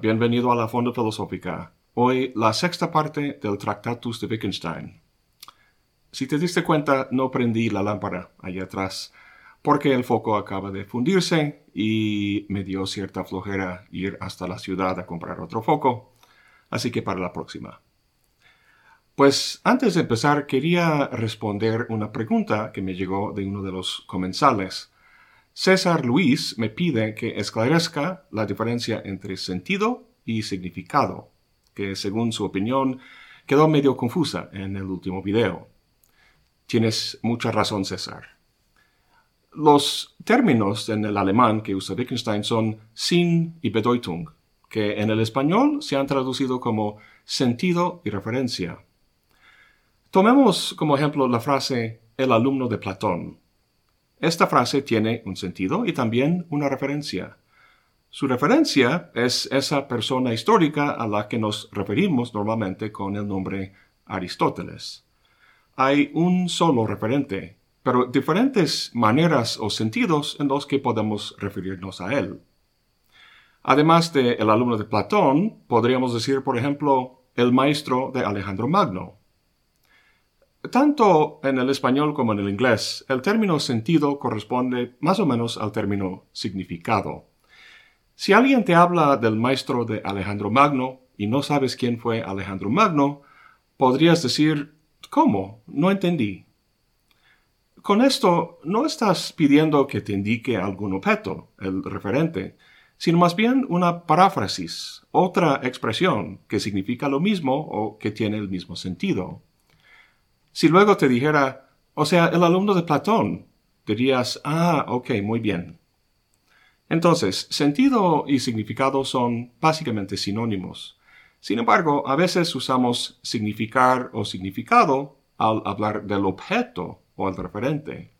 Bienvenido a la Fonda Filosófica. Hoy la sexta parte del Tractatus de Wittgenstein. Si te diste cuenta, no prendí la lámpara allá atrás, porque el foco acaba de fundirse y me dio cierta flojera ir hasta la ciudad a comprar otro foco, así que para la próxima. Pues antes de empezar quería responder una pregunta que me llegó de uno de los comensales. César Luis me pide que esclarezca la diferencia entre sentido y significado, que según su opinión quedó medio confusa en el último video. Tienes mucha razón, César. Los términos en el alemán que usa Wittgenstein son Sinn y Bedeutung, que en el español se han traducido como sentido y referencia. Tomemos como ejemplo la frase el alumno de Platón. Esta frase tiene un sentido y también una referencia. Su referencia es esa persona histórica a la que nos referimos normalmente con el nombre Aristóteles. Hay un solo referente, pero diferentes maneras o sentidos en los que podemos referirnos a él. Además de el alumno de Platón, podríamos decir, por ejemplo, el maestro de Alejandro Magno. Tanto en el español como en el inglés, el término sentido corresponde más o menos al término significado. Si alguien te habla del maestro de Alejandro Magno y no sabes quién fue Alejandro Magno, podrías decir, ¿cómo? No entendí. Con esto no estás pidiendo que te indique algún objeto, el referente, sino más bien una paráfrasis, otra expresión que significa lo mismo o que tiene el mismo sentido. Si luego te dijera, o sea, el alumno de Platón, dirías, ah, ok, muy bien. Entonces, sentido y significado son básicamente sinónimos. Sin embargo, a veces usamos significar o significado al hablar del objeto o al referente.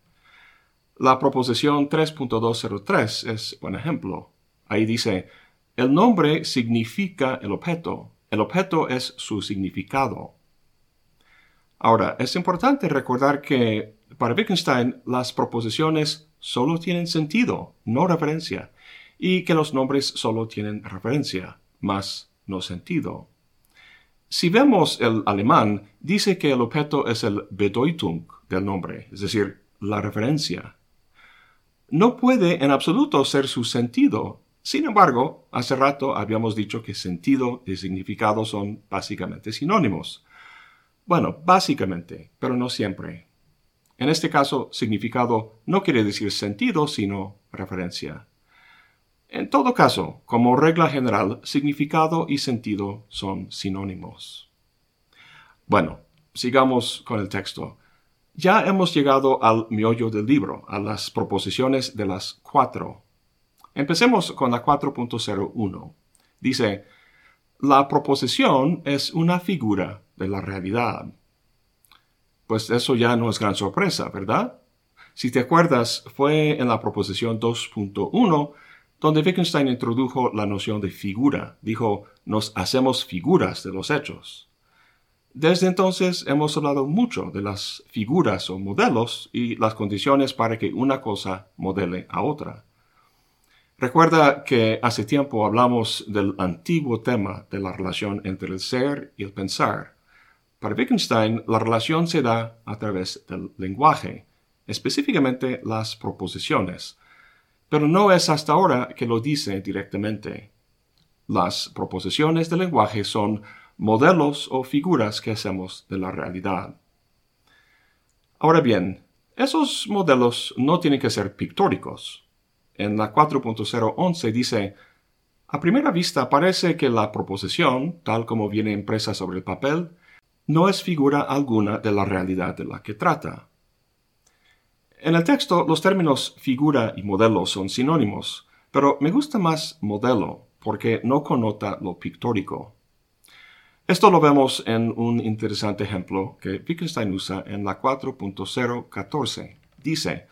La proposición 3.203 es buen ejemplo. Ahí dice, el nombre significa el objeto, el objeto es su significado. Ahora, es importante recordar que para Wittgenstein las proposiciones solo tienen sentido, no referencia, y que los nombres solo tienen referencia, más no sentido. Si vemos el alemán, dice que el objeto es el Bedeutung del nombre, es decir, la referencia. No puede en absoluto ser su sentido. Sin embargo, hace rato habíamos dicho que sentido y significado son básicamente sinónimos. Bueno, básicamente, pero no siempre. En este caso, significado no quiere decir sentido, sino referencia. En todo caso, como regla general, significado y sentido son sinónimos. Bueno, sigamos con el texto. Ya hemos llegado al miollo del libro, a las proposiciones de las cuatro. Empecemos con la 4.01. Dice, la proposición es una figura de la realidad. Pues eso ya no es gran sorpresa, ¿verdad? Si te acuerdas, fue en la proposición 2.1 donde Wittgenstein introdujo la noción de figura. Dijo, nos hacemos figuras de los hechos. Desde entonces hemos hablado mucho de las figuras o modelos y las condiciones para que una cosa modele a otra. Recuerda que hace tiempo hablamos del antiguo tema de la relación entre el ser y el pensar. Para Wittgenstein, la relación se da a través del lenguaje, específicamente las proposiciones, pero no es hasta ahora que lo dice directamente. Las proposiciones del lenguaje son modelos o figuras que hacemos de la realidad. Ahora bien, esos modelos no tienen que ser pictóricos. En la 4.011 dice, a primera vista parece que la proposición, tal como viene impresa sobre el papel, no es figura alguna de la realidad de la que trata. En el texto los términos figura y modelo son sinónimos, pero me gusta más modelo porque no connota lo pictórico. Esto lo vemos en un interesante ejemplo que Wittgenstein usa en la 4.014. Dice,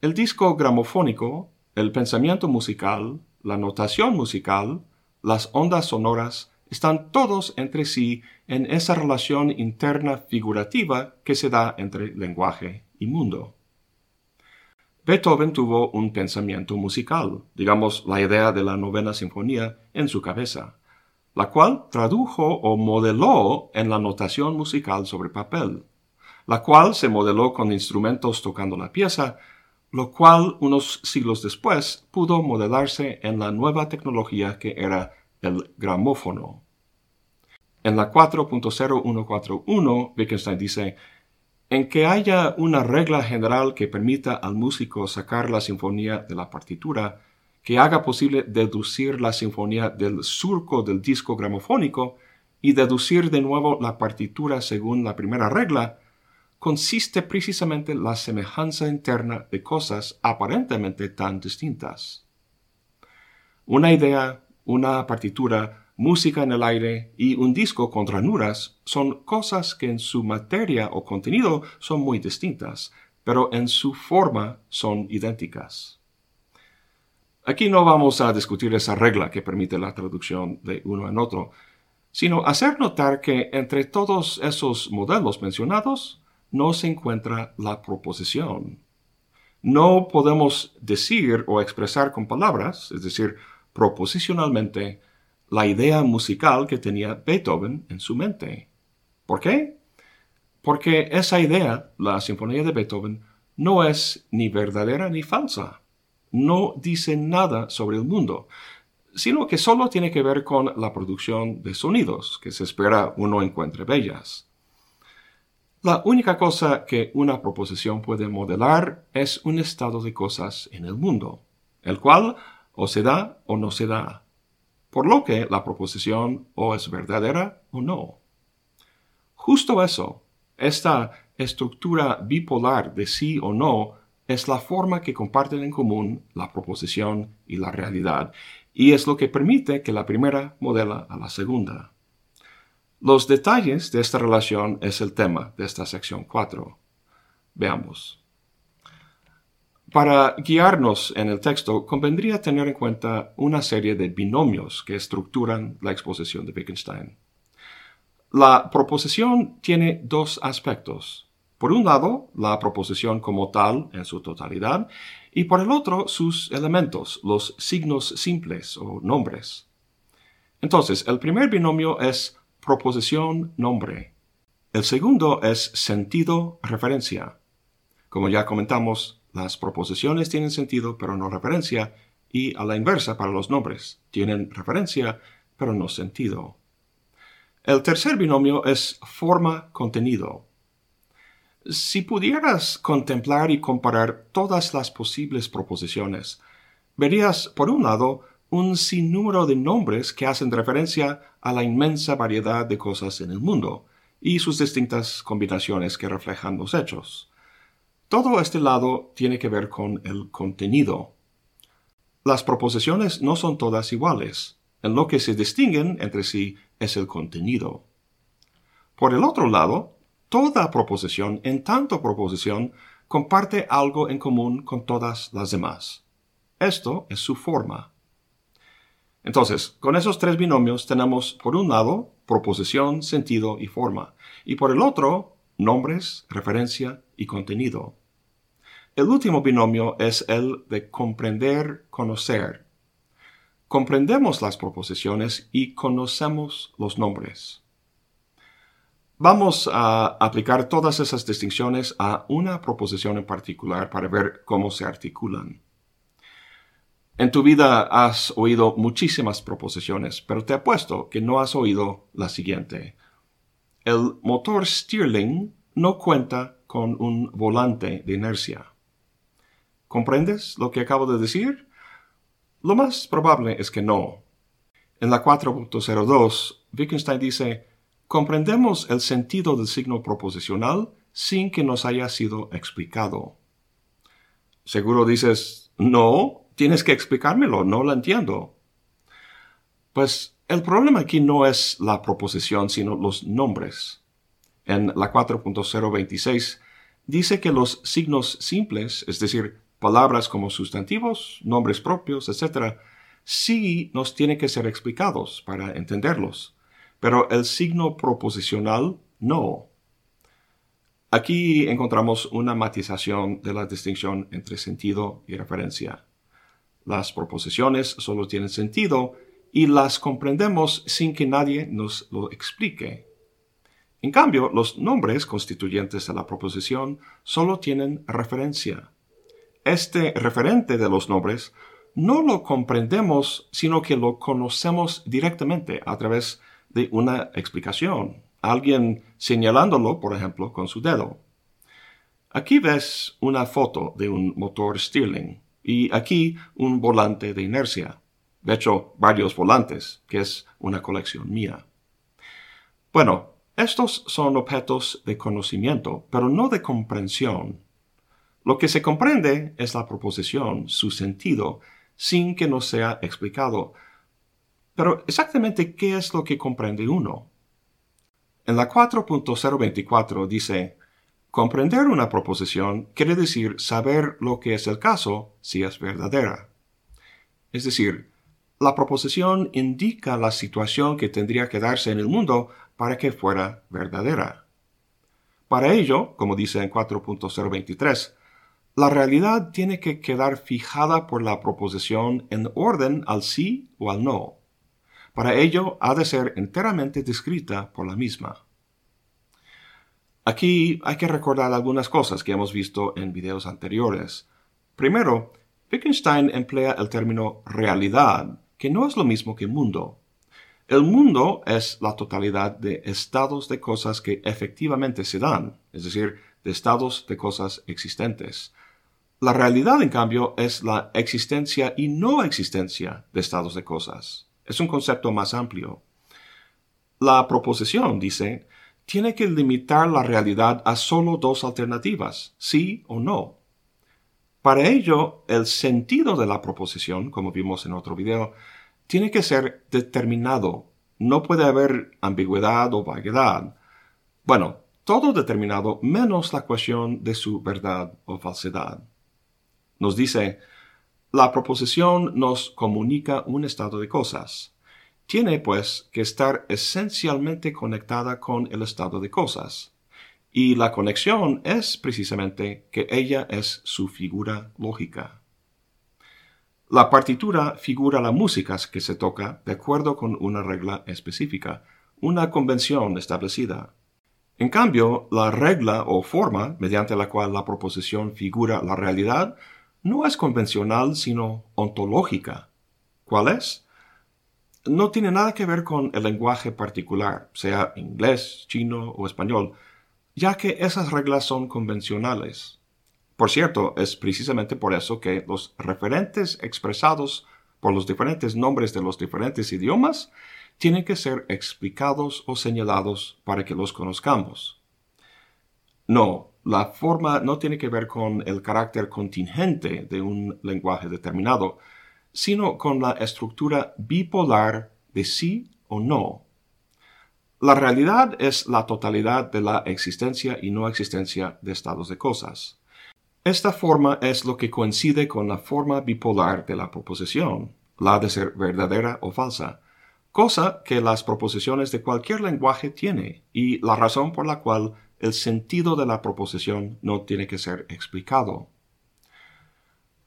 el disco gramofónico, el pensamiento musical, la notación musical, las ondas sonoras, están todos entre sí en esa relación interna figurativa que se da entre lenguaje y mundo. Beethoven tuvo un pensamiento musical, digamos la idea de la novena sinfonía, en su cabeza, la cual tradujo o modeló en la notación musical sobre papel, la cual se modeló con instrumentos tocando la pieza, lo cual unos siglos después pudo modelarse en la nueva tecnología que era el gramófono. En la 4.0141, Wittgenstein dice, en que haya una regla general que permita al músico sacar la sinfonía de la partitura, que haga posible deducir la sinfonía del surco del disco gramofónico y deducir de nuevo la partitura según la primera regla, consiste precisamente la semejanza interna de cosas aparentemente tan distintas. Una idea, una partitura, música en el aire y un disco con ranuras son cosas que en su materia o contenido son muy distintas, pero en su forma son idénticas. Aquí no vamos a discutir esa regla que permite la traducción de uno en otro, sino hacer notar que entre todos esos modelos mencionados no se encuentra la proposición. No podemos decir o expresar con palabras, es decir, proposicionalmente, la idea musical que tenía Beethoven en su mente. ¿Por qué? Porque esa idea, la Sinfonía de Beethoven, no es ni verdadera ni falsa. No dice nada sobre el mundo, sino que solo tiene que ver con la producción de sonidos que se espera uno encuentre bellas. La única cosa que una proposición puede modelar es un estado de cosas en el mundo, el cual o se da o no se da por lo que la proposición o es verdadera o no. Justo eso, esta estructura bipolar de sí o no, es la forma que comparten en común la proposición y la realidad, y es lo que permite que la primera modela a la segunda. Los detalles de esta relación es el tema de esta sección 4. Veamos. Para guiarnos en el texto, convendría tener en cuenta una serie de binomios que estructuran la exposición de Wittgenstein. La proposición tiene dos aspectos. Por un lado, la proposición como tal en su totalidad, y por el otro, sus elementos, los signos simples o nombres. Entonces, el primer binomio es proposición-nombre. El segundo es sentido-referencia. Como ya comentamos, las proposiciones tienen sentido pero no referencia, y a la inversa para los nombres. Tienen referencia pero no sentido. El tercer binomio es forma-contenido. Si pudieras contemplar y comparar todas las posibles proposiciones, verías, por un lado, un sinnúmero de nombres que hacen referencia a la inmensa variedad de cosas en el mundo y sus distintas combinaciones que reflejan los hechos. Todo este lado tiene que ver con el contenido. Las proposiciones no son todas iguales. En lo que se distinguen entre sí es el contenido. Por el otro lado, toda proposición, en tanto proposición, comparte algo en común con todas las demás. Esto es su forma. Entonces, con esos tres binomios tenemos, por un lado, proposición, sentido y forma, y por el otro, nombres, referencia y contenido. El último binomio es el de comprender-conocer. Comprendemos las proposiciones y conocemos los nombres. Vamos a aplicar todas esas distinciones a una proposición en particular para ver cómo se articulan. En tu vida has oído muchísimas proposiciones, pero te apuesto que no has oído la siguiente. El motor Stirling no cuenta con un volante de inercia. ¿Comprendes lo que acabo de decir? Lo más probable es que no. En la 4.02, Wittgenstein dice, comprendemos el sentido del signo proposicional sin que nos haya sido explicado. Seguro dices, no, tienes que explicármelo, no lo entiendo. Pues el problema aquí no es la proposición, sino los nombres. En la 4.026 dice que los signos simples, es decir, palabras como sustantivos, nombres propios, etc., sí nos tienen que ser explicados para entenderlos, pero el signo proposicional no. Aquí encontramos una matización de la distinción entre sentido y referencia. Las proposiciones solo tienen sentido y las comprendemos sin que nadie nos lo explique. En cambio, los nombres constituyentes de la proposición solo tienen referencia. Este referente de los nombres no lo comprendemos, sino que lo conocemos directamente a través de una explicación, alguien señalándolo, por ejemplo, con su dedo. Aquí ves una foto de un motor Stirling y aquí un volante de inercia. De hecho, varios volantes, que es una colección mía. Bueno, estos son objetos de conocimiento, pero no de comprensión. Lo que se comprende es la proposición, su sentido, sin que nos sea explicado. Pero exactamente qué es lo que comprende uno? En la 4.024 dice, comprender una proposición quiere decir saber lo que es el caso si es verdadera. Es decir, la proposición indica la situación que tendría que darse en el mundo para que fuera verdadera. Para ello, como dice en 4.023, la realidad tiene que quedar fijada por la proposición en orden al sí o al no. Para ello ha de ser enteramente descrita por la misma. Aquí hay que recordar algunas cosas que hemos visto en videos anteriores. Primero, Wittgenstein emplea el término realidad, que no es lo mismo que mundo. El mundo es la totalidad de estados de cosas que efectivamente se dan, es decir, de estados de cosas existentes. La realidad, en cambio, es la existencia y no existencia de estados de cosas. Es un concepto más amplio. La proposición, dice, tiene que limitar la realidad a solo dos alternativas, sí o no. Para ello, el sentido de la proposición, como vimos en otro video, tiene que ser determinado. No puede haber ambigüedad o vaguedad. Bueno, todo determinado menos la cuestión de su verdad o falsedad. Nos dice, la proposición nos comunica un estado de cosas. Tiene, pues, que estar esencialmente conectada con el estado de cosas. Y la conexión es precisamente que ella es su figura lógica. La partitura figura la música que se toca de acuerdo con una regla específica, una convención establecida. En cambio, la regla o forma mediante la cual la proposición figura la realidad no es convencional, sino ontológica. ¿Cuál es? No tiene nada que ver con el lenguaje particular, sea inglés, chino o español, ya que esas reglas son convencionales. Por cierto, es precisamente por eso que los referentes expresados por los diferentes nombres de los diferentes idiomas tienen que ser explicados o señalados para que los conozcamos. No, la forma no tiene que ver con el carácter contingente de un lenguaje determinado, sino con la estructura bipolar de sí o no. La realidad es la totalidad de la existencia y no existencia de estados de cosas. Esta forma es lo que coincide con la forma bipolar de la proposición, la de ser verdadera o falsa, cosa que las proposiciones de cualquier lenguaje tiene y la razón por la cual el sentido de la proposición no tiene que ser explicado.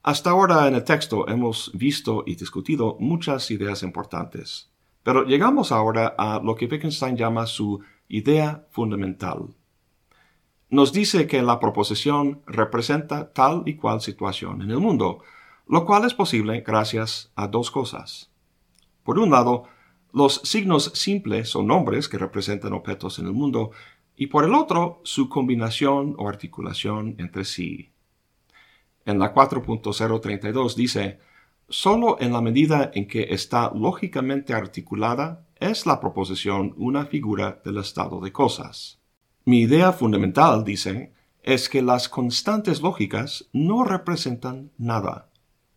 Hasta ahora en el texto hemos visto y discutido muchas ideas importantes, pero llegamos ahora a lo que Wittgenstein llama su idea fundamental. Nos dice que la proposición representa tal y cual situación en el mundo, lo cual es posible gracias a dos cosas. Por un lado, los signos simples son nombres que representan objetos en el mundo y por el otro su combinación o articulación entre sí. En la 4.032 dice, solo en la medida en que está lógicamente articulada es la proposición una figura del estado de cosas. Mi idea fundamental, dice, es que las constantes lógicas no representan nada,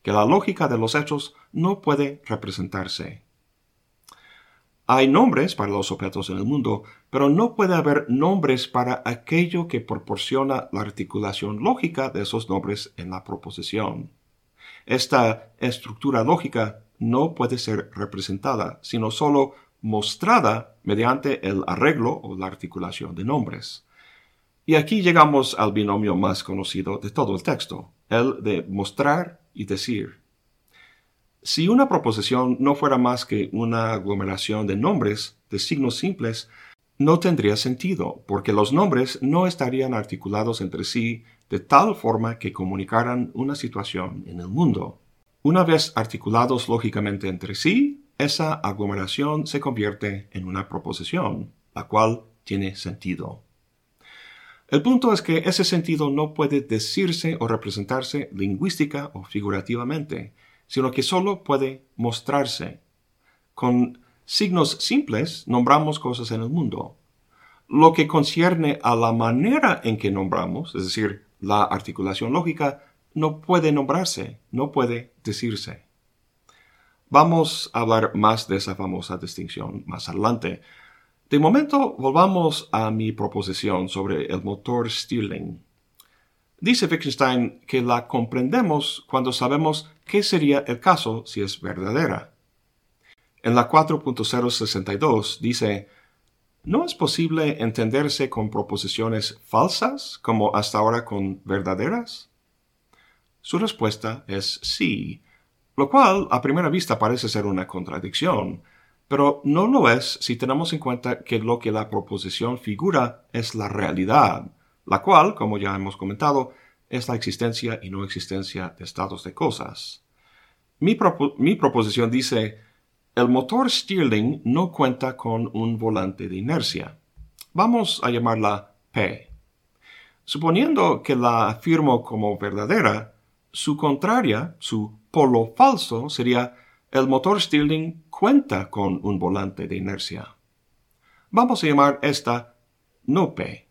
que la lógica de los hechos no puede representarse. Hay nombres para los objetos en el mundo, pero no puede haber nombres para aquello que proporciona la articulación lógica de esos nombres en la proposición. Esta estructura lógica no puede ser representada, sino sólo mostrada mediante el arreglo o la articulación de nombres. Y aquí llegamos al binomio más conocido de todo el texto, el de mostrar y decir. Si una proposición no fuera más que una aglomeración de nombres, de signos simples, no tendría sentido, porque los nombres no estarían articulados entre sí de tal forma que comunicaran una situación en el mundo. Una vez articulados lógicamente entre sí, esa aglomeración se convierte en una proposición, la cual tiene sentido. El punto es que ese sentido no puede decirse o representarse lingüística o figurativamente, sino que solo puede mostrarse. Con signos simples nombramos cosas en el mundo. Lo que concierne a la manera en que nombramos, es decir, la articulación lógica, no puede nombrarse, no puede decirse. Vamos a hablar más de esa famosa distinción más adelante. De momento, volvamos a mi proposición sobre el motor Stirling. Dice Wittgenstein que la comprendemos cuando sabemos qué sería el caso si es verdadera. En la 4.062 dice, ¿no es posible entenderse con proposiciones falsas como hasta ahora con verdaderas? Su respuesta es sí, lo cual a primera vista parece ser una contradicción, pero no lo es si tenemos en cuenta que lo que la proposición figura es la realidad, la cual, como ya hemos comentado, es la existencia y no existencia de estados de cosas. Mi, proposición dice, el motor Stirling no cuenta con un volante de inercia. Vamos a llamarla P. Suponiendo que la afirmo como verdadera, su contraria, su polo falso, sería el motor Stirling cuenta con un volante de inercia. Vamos a llamar esta no P.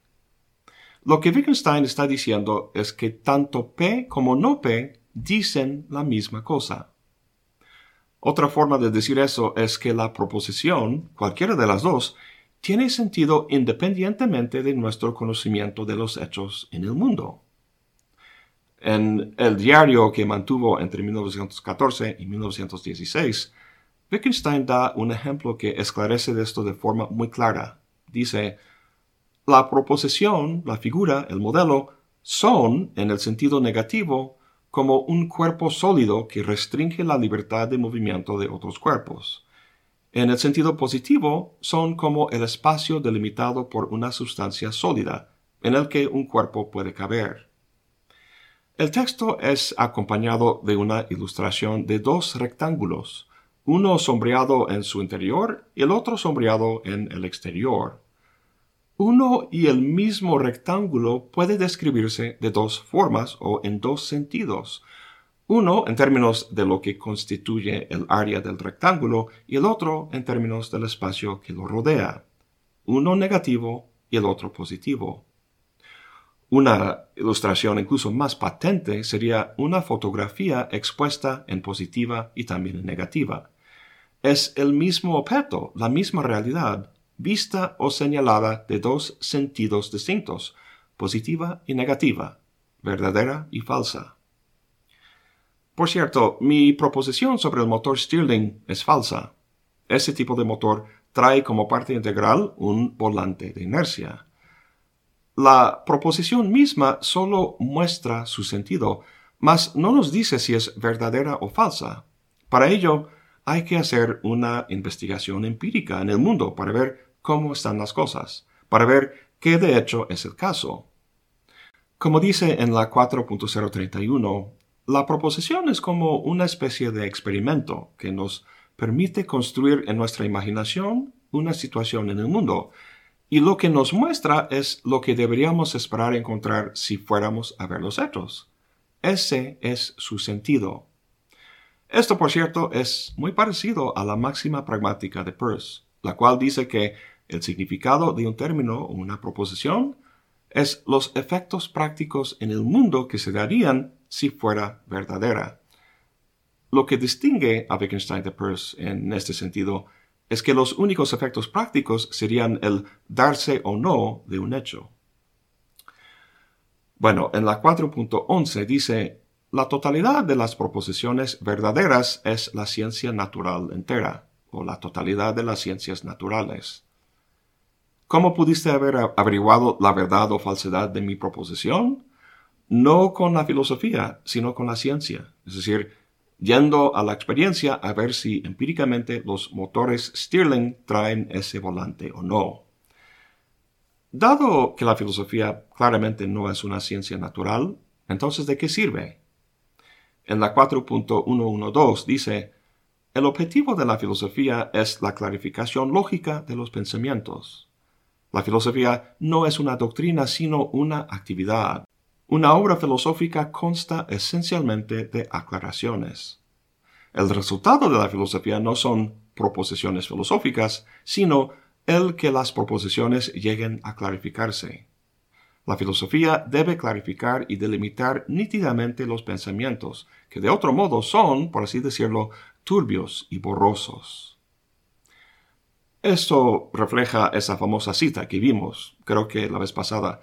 Lo que Wittgenstein está diciendo es que tanto P como no P dicen la misma cosa. Otra forma de decir eso es que la proposición, cualquiera de las dos, tiene sentido independientemente de nuestro conocimiento de los hechos en el mundo. En el diario que mantuvo entre 1914 y 1916, Wittgenstein da un ejemplo que esclarece esto de forma muy clara. Dice, la proposición, la figura, el modelo, son, en el sentido negativo, como un cuerpo sólido que restringe la libertad de movimiento de otros cuerpos. En el sentido positivo, son como el espacio delimitado por una sustancia sólida, en el que un cuerpo puede caber. El texto es acompañado de una ilustración de dos rectángulos, uno sombreado en su interior y el otro sombreado en el exterior. Uno y el mismo rectángulo puede describirse de dos formas o en dos sentidos. Uno en términos de lo que constituye el área del rectángulo y el otro en términos del espacio que lo rodea. Uno negativo y el otro positivo. Una ilustración incluso más patente sería una fotografía expuesta en positiva y también en negativa. Es el mismo objeto, la misma realidad, vista o señalada de dos sentidos distintos, positiva y negativa, verdadera y falsa. Por cierto, mi proposición sobre el motor Stirling es falsa. Ese tipo de motor trae como parte integral un volante de inercia. La proposición misma solo muestra su sentido, mas no nos dice si es verdadera o falsa. Para ello, hay que hacer una investigación empírica en el mundo para ver cómo están las cosas, para ver qué de hecho es el caso. Como dice en la 4.031, la proposición es como una especie de experimento que nos permite construir en nuestra imaginación una situación en el mundo, y lo que nos muestra es lo que deberíamos esperar encontrar si fuéramos a ver los hechos. Ese es su sentido. Esto, por cierto, es muy parecido a la máxima pragmática de Peirce, la cual dice que el significado de un término o una proposición es los efectos prácticos en el mundo que se darían si fuera verdadera. Lo que distingue a Wittgenstein de Peirce en este sentido es que los únicos efectos prácticos serían el darse o no de un hecho. Bueno, en la 4.11 dice, la totalidad de las proposiciones verdaderas es la ciencia natural entera, o la totalidad de las ciencias naturales. ¿Cómo pudiste haber averiguado la verdad o falsedad de mi proposición? No con la filosofía, sino con la ciencia. Es decir, yendo a la experiencia a ver si empíricamente los motores Stirling traen ese volante o no. Dado que la filosofía claramente no es una ciencia natural, entonces ¿de qué sirve? En la 4.112 dice, el objetivo de la filosofía es la clarificación lógica de los pensamientos. La filosofía no es una doctrina sino una actividad. Una obra filosófica consta esencialmente de aclaraciones. El resultado de la filosofía no son proposiciones filosóficas, sino el que las proposiciones lleguen a clarificarse. La filosofía debe clarificar y delimitar nítidamente los pensamientos, que de otro modo son, por así decirlo, turbios y borrosos. Esto refleja esa famosa cita que vimos, creo que la vez pasada,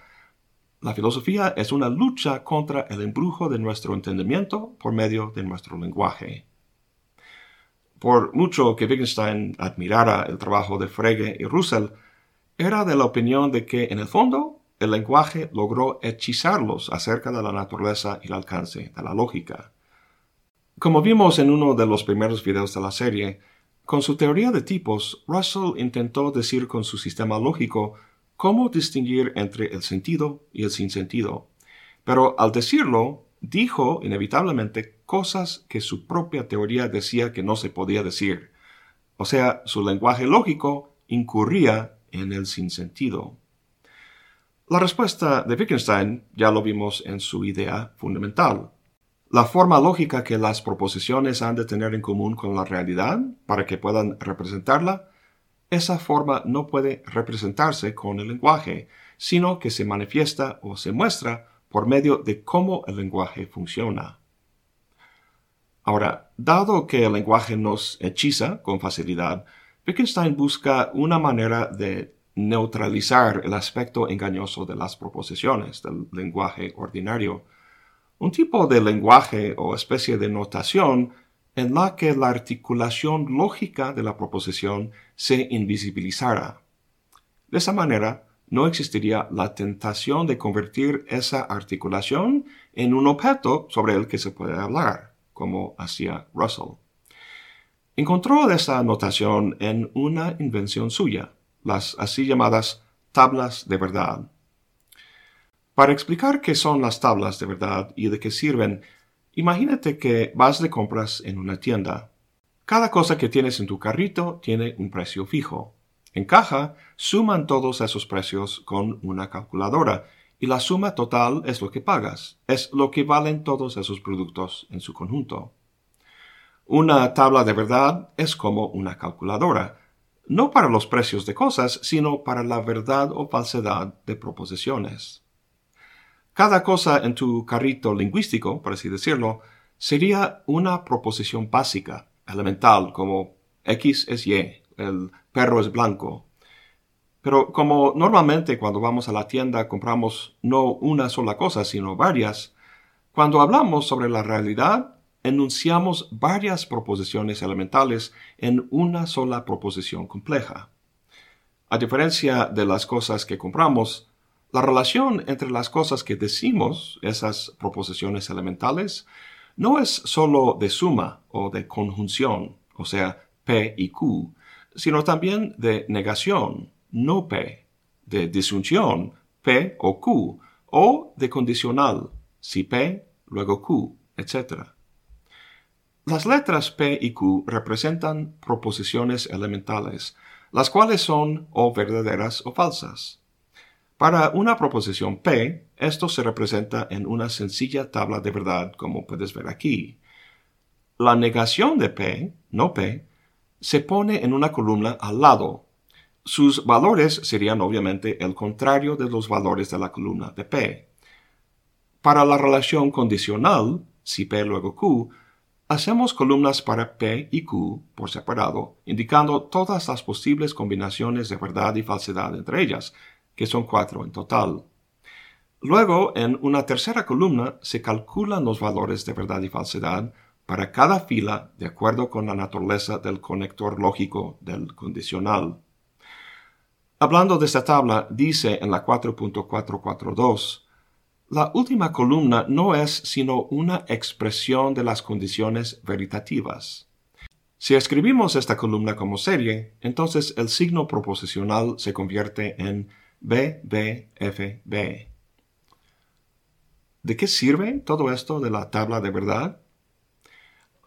la filosofía es una lucha contra el embrujo de nuestro entendimiento por medio de nuestro lenguaje. Por mucho que Wittgenstein admirara el trabajo de Frege y Russell, era de la opinión de que, en el fondo, el lenguaje logró hechizarlos acerca de la naturaleza y el alcance de la lógica. Como vimos en uno de los primeros videos de la serie, con su teoría de tipos, Russell intentó decir con su sistema lógico cómo distinguir entre el sentido y el sinsentido. Pero al decirlo, dijo inevitablemente cosas que su propia teoría decía que no se podía decir. O sea, su lenguaje lógico incurría en el sinsentido. La respuesta de Wittgenstein ya lo vimos en su idea fundamental. La forma lógica que las proposiciones han de tener en común con la realidad para que puedan representarla esa forma no puede representarse con el lenguaje, sino que se manifiesta o se muestra por medio de cómo el lenguaje funciona. Ahora, dado que el lenguaje nos hechiza con facilidad, Wittgenstein busca una manera de neutralizar el aspecto engañoso de las proposiciones del lenguaje ordinario. Un tipo de lenguaje o especie de notación en la que la articulación lógica de la proposición se invisibilizara. De esa manera, no existiría la tentación de convertir esa articulación en un objeto sobre el que se puede hablar, como hacía Russell. Encontró esa notación en una invención suya, las así llamadas tablas de verdad. Para explicar qué son las tablas de verdad y de qué sirven, Imagínate que vas de compras en una tienda. Cada cosa que tienes en tu carrito tiene un precio fijo. En caja, suman todos esos precios con una calculadora y la suma total es lo que pagas, es lo que valen todos esos productos en su conjunto. Una tabla de verdad es como una calculadora, no para los precios de cosas, sino para la verdad o falsedad de proposiciones. Cada cosa en tu carrito lingüístico, por así decirlo, sería una proposición básica, elemental, como X es Y, el perro es blanco. Pero como normalmente cuando vamos a la tienda compramos no una sola cosa, sino varias, cuando hablamos sobre la realidad, enunciamos varias proposiciones elementales en una sola proposición compleja. A diferencia de las cosas que compramos, la relación entre las cosas que decimos, esas proposiciones elementales, no es sólo de suma o de conjunción, o sea, P y Q, sino también de negación, no P, de disyunción, P o Q, o de condicional, si P, luego Q, etc. Las letras P y Q representan proposiciones elementales, las cuales son o verdaderas o falsas. Para una proposición P, esto se representa en una sencilla tabla de verdad, como puedes ver aquí. La negación de P, no P, se pone en una columna al lado. Sus valores serían obviamente el contrario de los valores de la columna de P. Para la relación condicional, si P luego Q, hacemos columnas para P y Q por separado, indicando todas las posibles combinaciones de verdad y falsedad entre ellas, que son cuatro en total. Luego, en una tercera columna se calculan los valores de verdad y falsedad para cada fila de acuerdo con la naturaleza del conector lógico del condicional. Hablando de esta tabla, dice en la 4.442, la última columna no es sino una expresión de las condiciones veritativas. Si escribimos esta columna como serie, entonces el signo proposicional se convierte en BBFB. ¿De qué sirve todo esto de la tabla de verdad?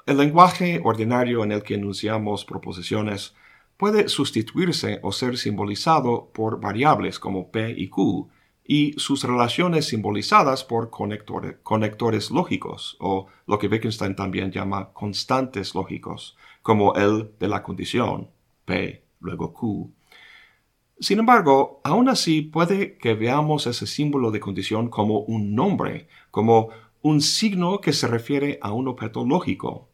El lenguaje ordinario en el que enunciamos proposiciones puede sustituirse o ser simbolizado por variables como P y Q y sus relaciones simbolizadas por conectores, lógicos o lo que Wittgenstein también llama constantes lógicos, como el de la condición, P, luego Q. Sin embargo, aún así puede que veamos ese símbolo de condición como un nombre, como un signo que se refiere a un objeto lógico.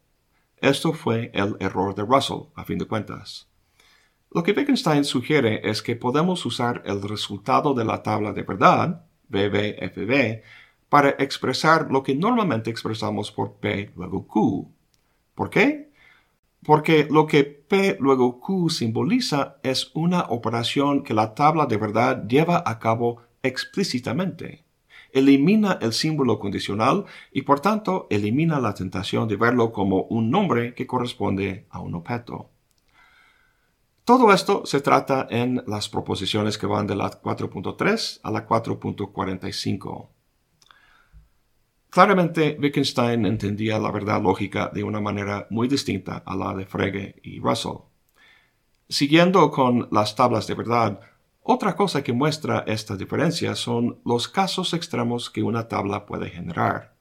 Esto fue el error de Russell, a fin de cuentas. Lo que Wittgenstein sugiere es que podemos usar el resultado de la tabla de verdad, BBFB, para expresar lo que normalmente expresamos por P luego Q. ¿Por qué? Porque lo que P luego Q simboliza es una operación que la tabla de verdad lleva a cabo explícitamente. Elimina el símbolo condicional y por tanto elimina la tentación de verlo como un nombre que corresponde a un objeto. Todo esto se trata en las proposiciones que van de la 4.3 a la 4.45. Claramente, Wittgenstein entendía la verdad lógica de una manera muy distinta a la de Frege y Russell. Siguiendo con las tablas de verdad, otra cosa que muestra esta diferencia son los casos extremos que una tabla puede generar.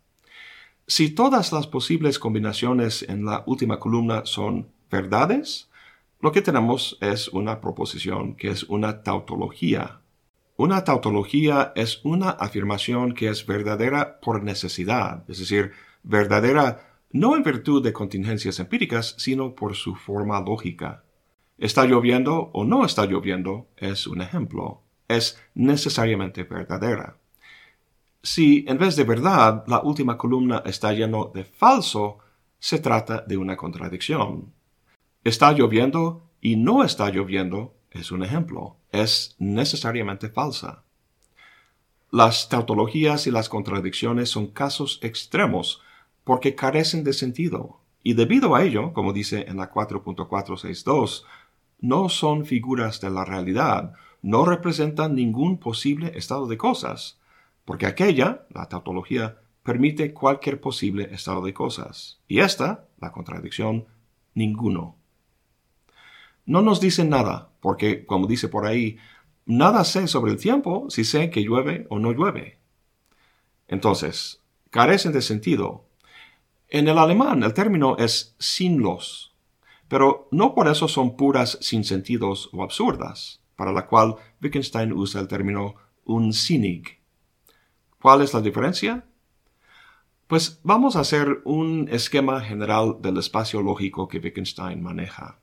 Si todas las posibles combinaciones en la última columna son verdades, lo que tenemos es una proposición que es una tautología. Una tautología es una afirmación que es verdadera por necesidad, es decir, verdadera no en virtud de contingencias empíricas, sino por su forma lógica. Está lloviendo o no está lloviendo es un ejemplo. Es necesariamente verdadera. Si en vez de verdad la última columna está lleno de falso, se trata de una contradicción. Está lloviendo y no está lloviendo es un ejemplo. Es necesariamente falsa. Las tautologías y las contradicciones son casos extremos porque carecen de sentido y debido a ello, como dice en la 4.462, no son figuras de la realidad, no representan ningún posible estado de cosas, porque aquella, la tautología, permite cualquier posible estado de cosas, y esta, la contradicción, ninguno no nos dicen nada, porque, como dice por ahí, nada sé sobre el tiempo si sé que llueve o no llueve. Entonces, carecen de sentido. En el alemán el término es sinlos, pero no por eso son puras sin sentidos o absurdas, para la cual Wittgenstein usa el término unsinnig. ¿Cuál es la diferencia? Pues vamos a hacer un esquema general del espacio lógico que Wittgenstein maneja.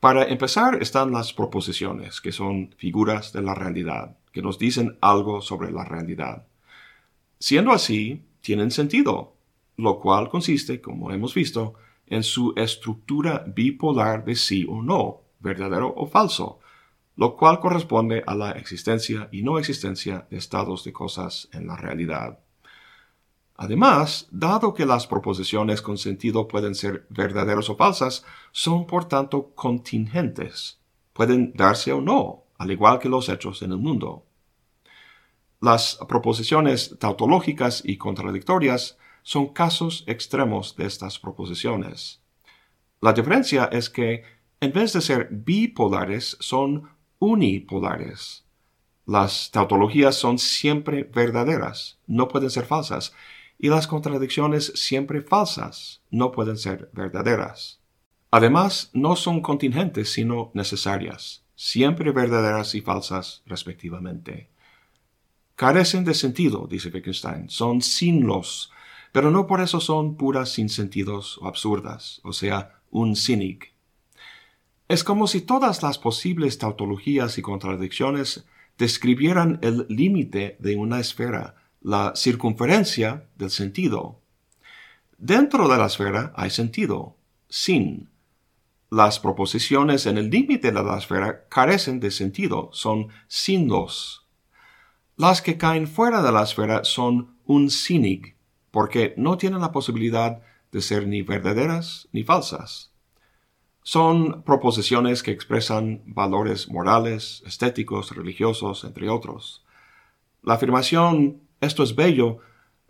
Para empezar están las proposiciones, que son figuras de la realidad, que nos dicen algo sobre la realidad. Siendo así, tienen sentido, lo cual consiste, como hemos visto, en su estructura bipolar de sí o no, verdadero o falso, lo cual corresponde a la existencia y no existencia de estados de cosas en la realidad. Además, dado que las proposiciones con sentido pueden ser verdaderas o falsas, son por tanto contingentes. Pueden darse o no, al igual que los hechos en el mundo. Las proposiciones tautológicas y contradictorias son casos extremos de estas proposiciones. La diferencia es que, en vez de ser bipolares, son unipolares. Las tautologías son siempre verdaderas, no pueden ser falsas, y las contradicciones siempre falsas no pueden ser verdaderas. Además, no son contingentes sino necesarias, siempre verdaderas y falsas respectivamente. Carecen de sentido, dice Wittgenstein, son sinlos, pero no por eso son puras sin sentidos o absurdas, o sea, un cínic. Es como si todas las posibles tautologías y contradicciones describieran el límite de una esfera, la circunferencia del sentido. Dentro de la esfera hay sentido, sin. Las proposiciones en el límite de la esfera carecen de sentido, son sindos. Las que caen fuera de la esfera son un sinig, porque no tienen la posibilidad de ser ni verdaderas ni falsas. Son proposiciones que expresan valores morales, estéticos, religiosos, entre otros. La afirmación esto es bello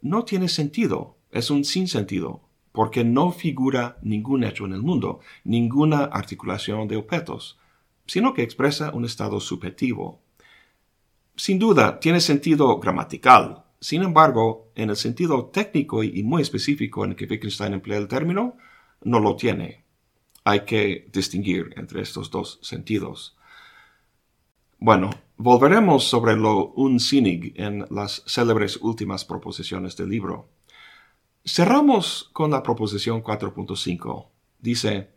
no tiene sentido, es un sinsentido, porque no figura ningún hecho en el mundo, ninguna articulación de objetos, sino que expresa un estado subjetivo. Sin duda, tiene sentido gramatical. Sin embargo, en el sentido técnico y muy específico en que Wittgenstein emplea el término, no lo tiene. Hay que distinguir entre estos dos sentidos. Bueno, volveremos sobre lo unsinnig en las célebres últimas proposiciones del libro. Cerramos con la proposición 4.5. Dice,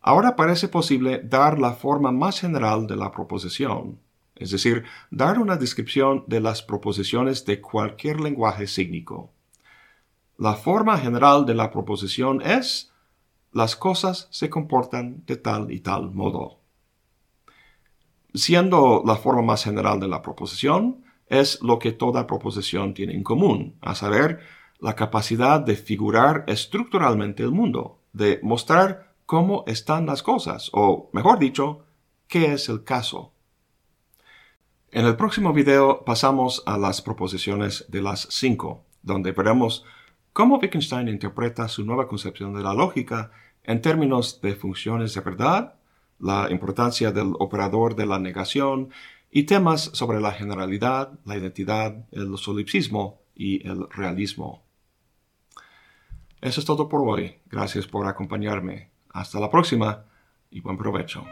ahora parece posible dar la forma más general de la proposición, es decir, dar una descripción de las proposiciones de cualquier lenguaje sígnico. La forma general de la proposición es las cosas se comportan de tal y tal modo. Siendo la forma más general de la proposición, es lo que toda proposición tiene en común, a saber, la capacidad de figurar estructuralmente el mundo, de mostrar cómo están las cosas, o mejor dicho, qué es el caso. En el próximo video pasamos a las proposiciones de las cinco, donde veremos cómo Wittgenstein interpreta su nueva concepción de la lógica en términos de funciones de verdad, la importancia del operador de la negación y temas sobre la generalidad, la identidad, el solipsismo y el realismo. Eso es todo por hoy. Gracias por acompañarme. Hasta la próxima y buen provecho.